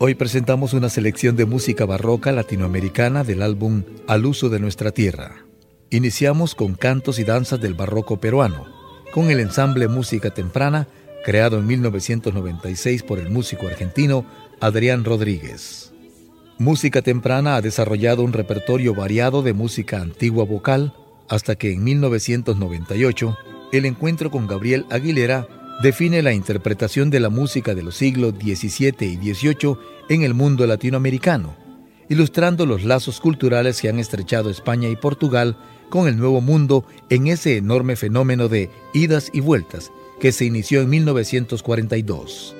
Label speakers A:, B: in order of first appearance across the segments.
A: Hoy presentamos una selección de música barroca latinoamericana del álbum Al uso de nuestra tierra. Iniciamos con cantos y danzas del barroco peruano, con el ensamble Música Temprana, creado en 1996 por el músico argentino Adrián Rodríguez. Música Temprana ha desarrollado un repertorio variado de música antigua vocal, hasta que en 1998 el encuentro con Gabriel Aguilera define la interpretación de la música de los siglos XVII y XVIII en el mundo latinoamericano, ilustrando los lazos culturales que han estrechado España y Portugal con el Nuevo Mundo en ese enorme fenómeno de idas y vueltas que se inició en 1942.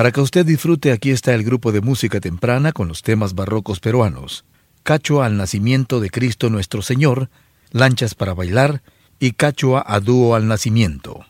A: Para que usted disfrute, aquí está el grupo de música temprana con los temas barrocos peruanos. Cachua al nacimiento de Cristo nuestro Señor, Lanchas para bailar y Cachua a dúo al nacimiento.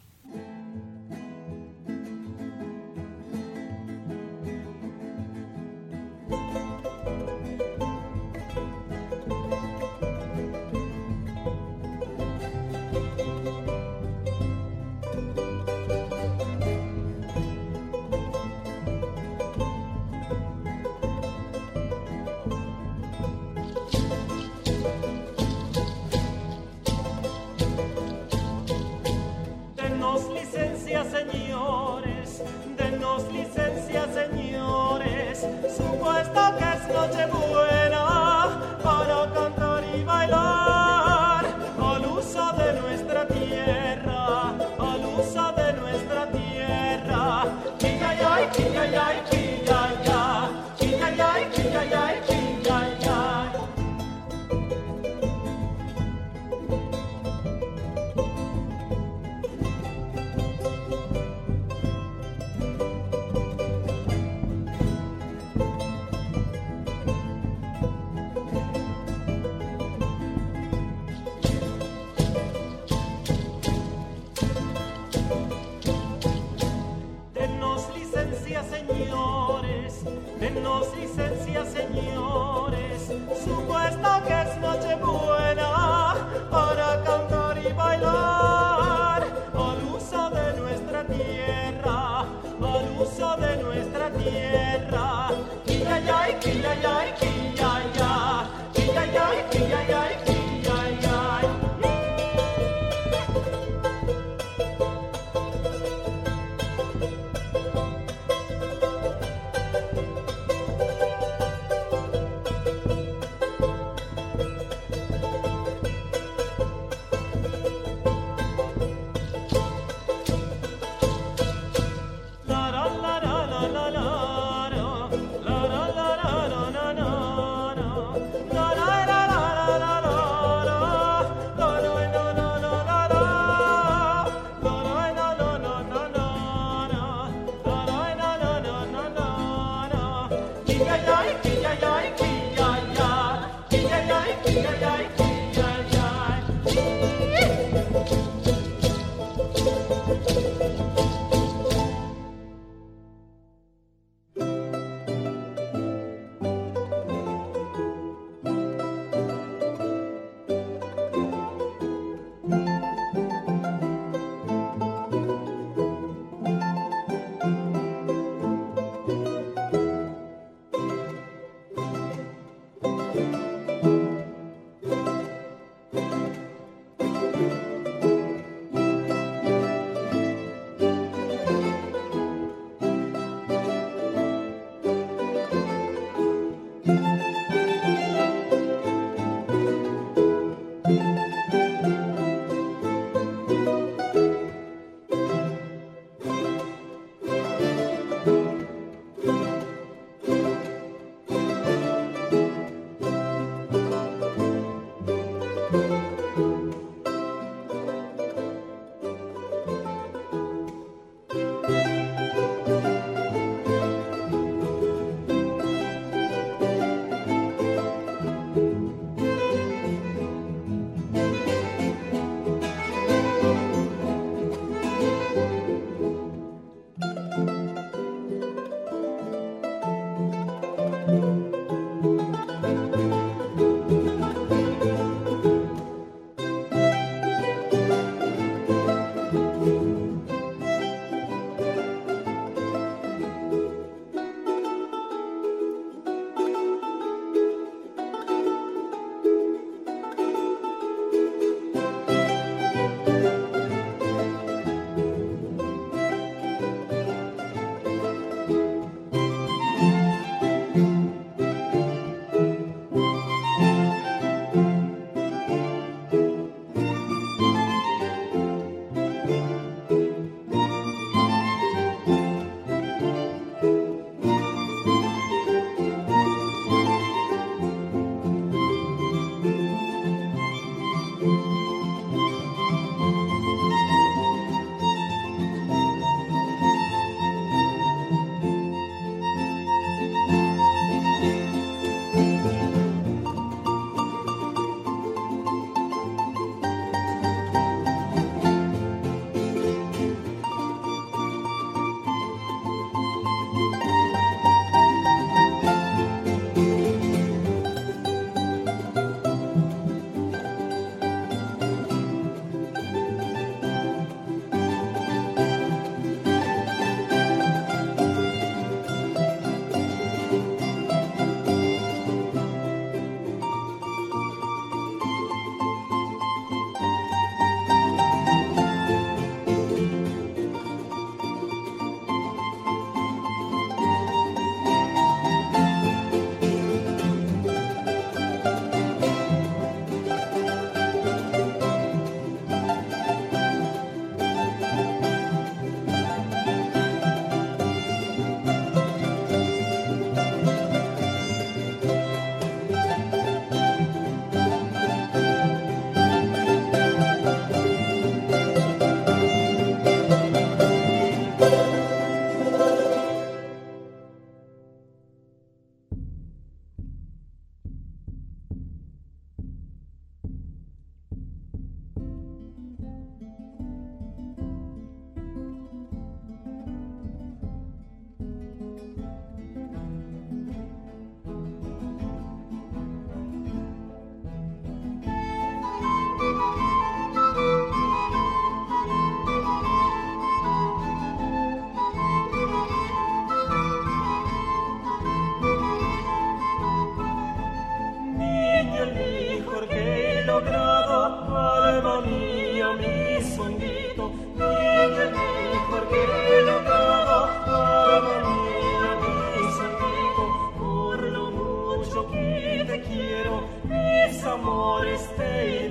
B: te quiero, mis amores te he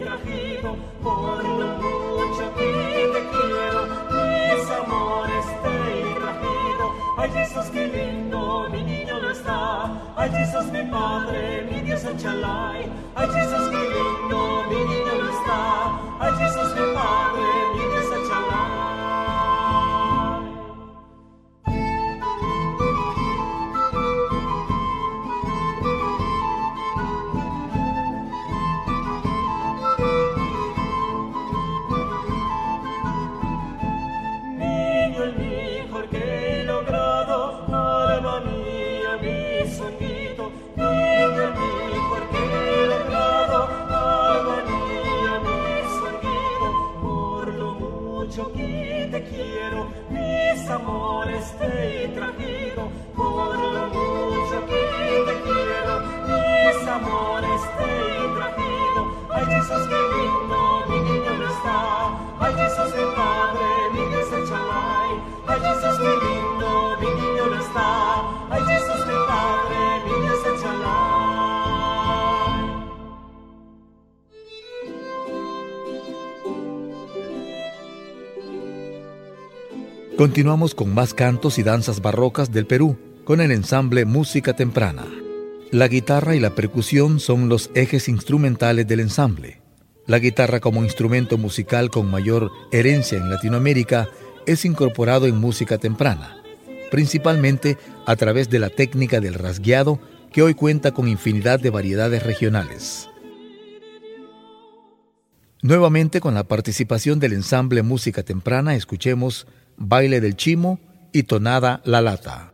B: por lo mucho que te quiero, mis amor, esté he. Ay Jesús, qué lindo, mi niño no está, ay Jesús, mi padre, mi Dios Ochalay, ay Jesús, qué lindo, mi niño no está, ay Jesús, mi padre, ti te quiero, mis amores te he traído, por lo mucho que te quiero, mis amores te he traído. Ay Jesús, qué lindo, mi niño no está, ay Jesús, mi padre, mi desechalay, ay Jesús, qué lindo.
A: Continuamos con más cantos y danzas barrocas del Perú, con el ensamble Música Temprana. La guitarra y la percusión son los ejes instrumentales del ensamble. La guitarra como instrumento musical con mayor herencia en Latinoamérica es incorporado en música temprana, principalmente a través de la técnica del rasgueado que hoy cuenta con infinidad de variedades regionales. Nuevamente con la participación del ensamble Música Temprana escuchemos baile del chimo y tonada la lata.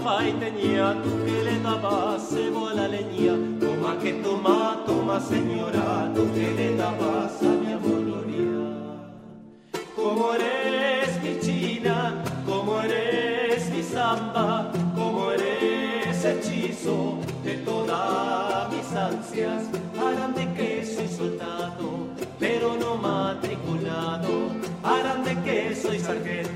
B: Toma paiteñía, tú que le dabas cebola leñía, toma que toma, toma señora, tú que le dabas a mi amor gloria como eres mi china, como eres mi samba, como eres hechizo de todas mis ansias, harán de que soy soldado, pero no matriculado, harán de que soy sargento,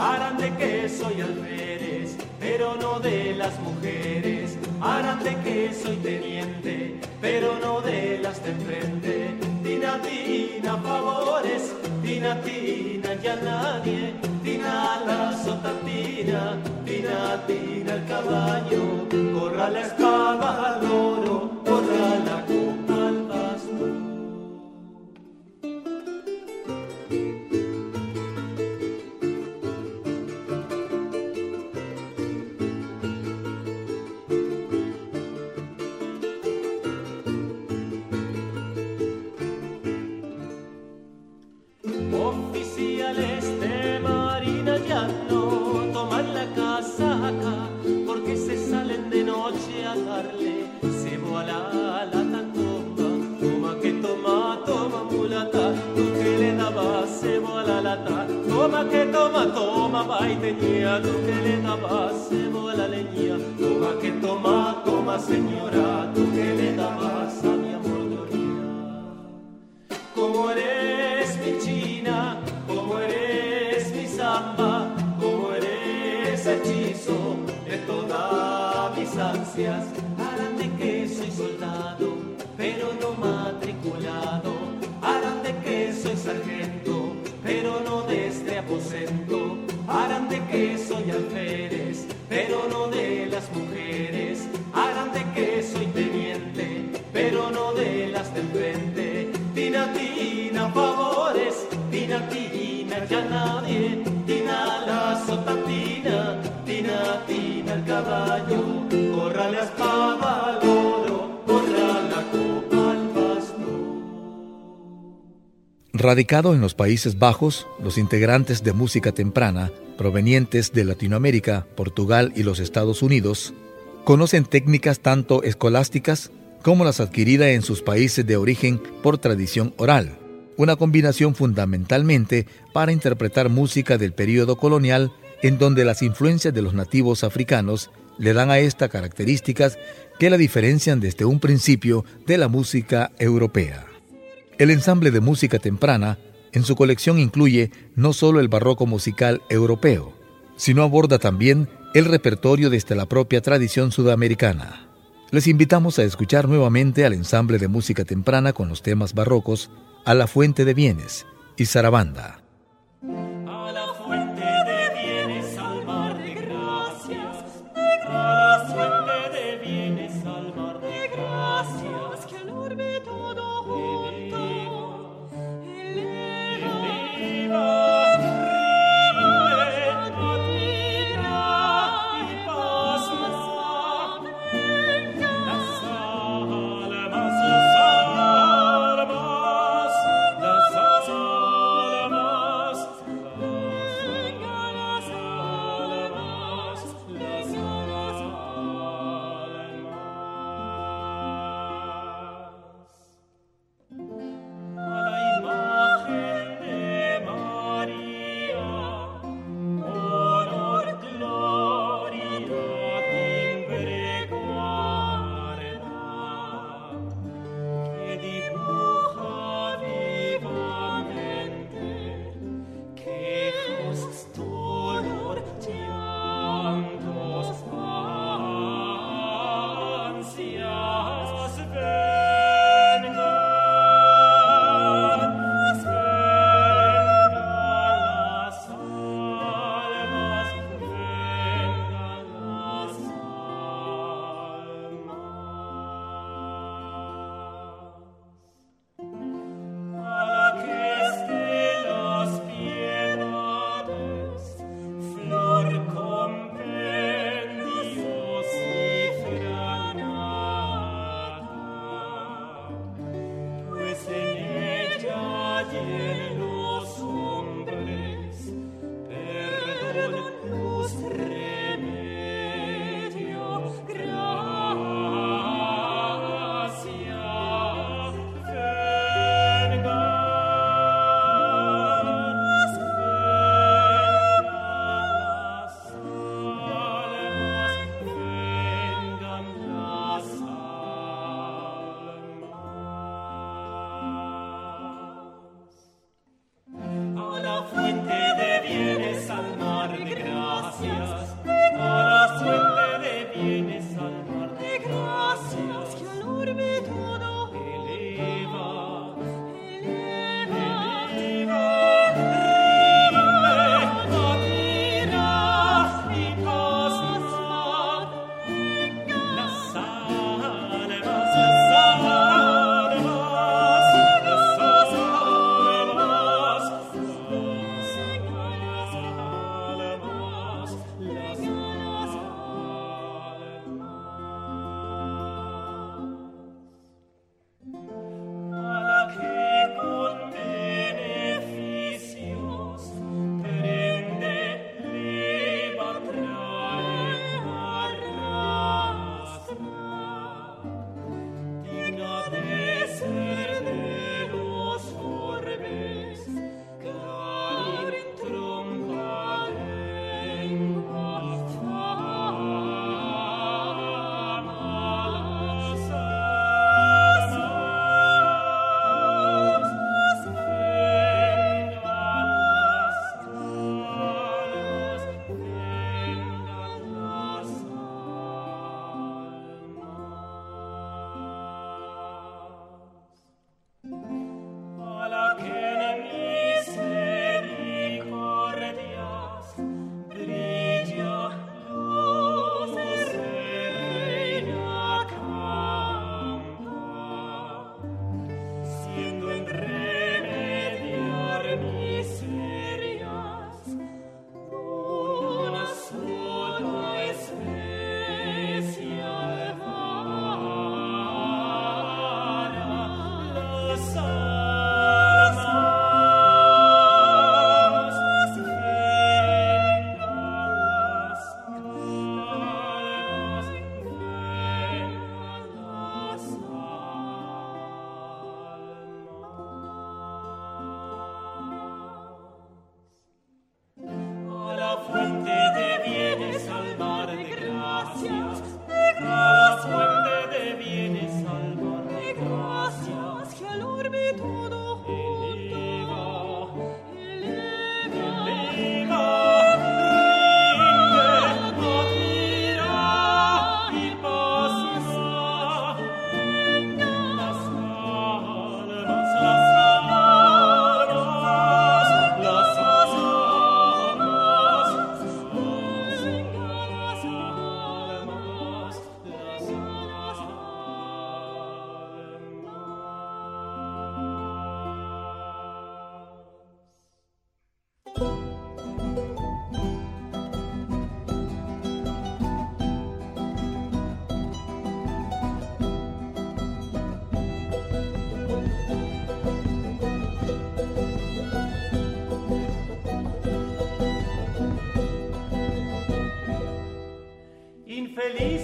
B: harán de que soy alférez, pero no de las mujeres, harán de que soy teniente, pero no de las de enfrente. Tina, tina, favores, tina, tina, ya nadie, tina la sotatina, tina, tina el caballo, corra la espada al oro, corra la toma que toma, toma paiteñía, tú que le dabas cebola leñía, toma que toma, toma señora, tú que le dabas a mi amor gloria como eres mi china, como eres mi samba, como eres hechizo de todas mis ansias, que soy alférez, pero no de las mujeres, harán de que soy teniente, pero no de las de enfrente. Tina, tina, favores, tina, tina, ya nadie,
A: Radicado en los Países Bajos, los integrantes de música temprana, provenientes de Latinoamérica, Portugal y los Estados Unidos, conocen técnicas tanto escolásticas como las adquiridas en sus países de origen por tradición oral, una combinación fundamentalmente para interpretar música del período colonial en donde las influencias de los nativos africanos le dan a esta características que la diferencian desde un principio de la música europea. El ensamble de música temprana en su colección incluye no solo el barroco musical europeo, sino aborda también el repertorio desde la propia tradición sudamericana. Les invitamos a escuchar nuevamente al ensamble de música temprana con los temas barrocos A la Fuente de Bienes y Sarabanda.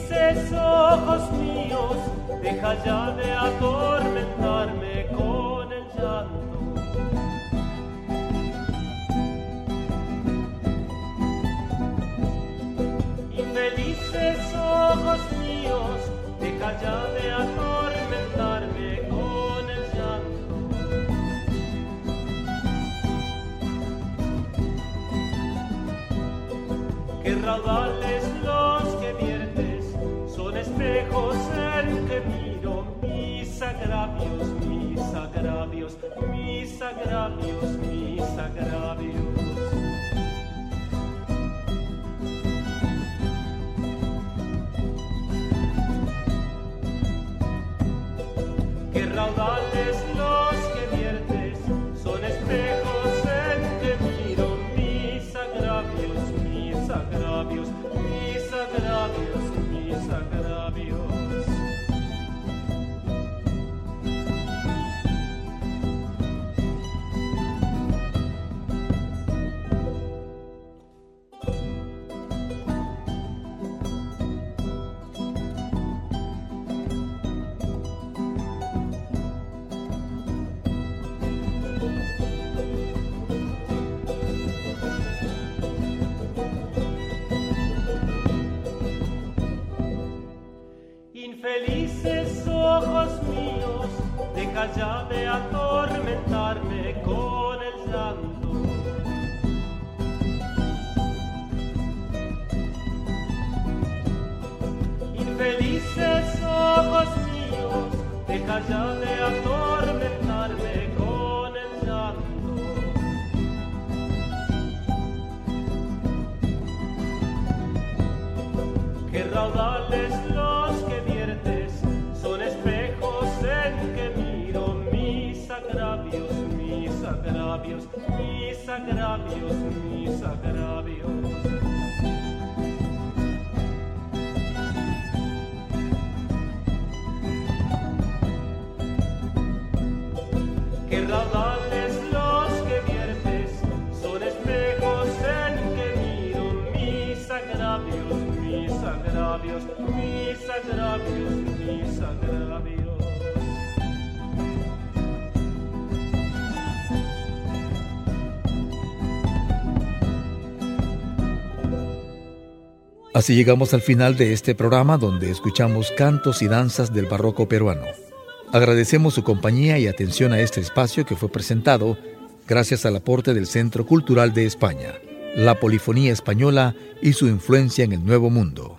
B: Infelices ojos míos, deja ya de atormentarme con el llanto. Infelices ojos míos, deja ya de atormentarme con el llanto. que raudales agravios, mis agravios, mis agravios. Deja ya de atormentarme con el llanto. Infelices ojos míos, deja ya de agravios, mis agravios, mis agravios. que raudales los que viertes son espejos en que miro mis agravios, mis agravios, mis agravios,
A: Así llegamos al final de este programa donde escuchamos cantos y danzas del barroco peruano. Agradecemos su compañía y atención a este espacio que fue presentado gracias al aporte del Centro Cultural de España, la polifonía española y su influencia en el Nuevo Mundo.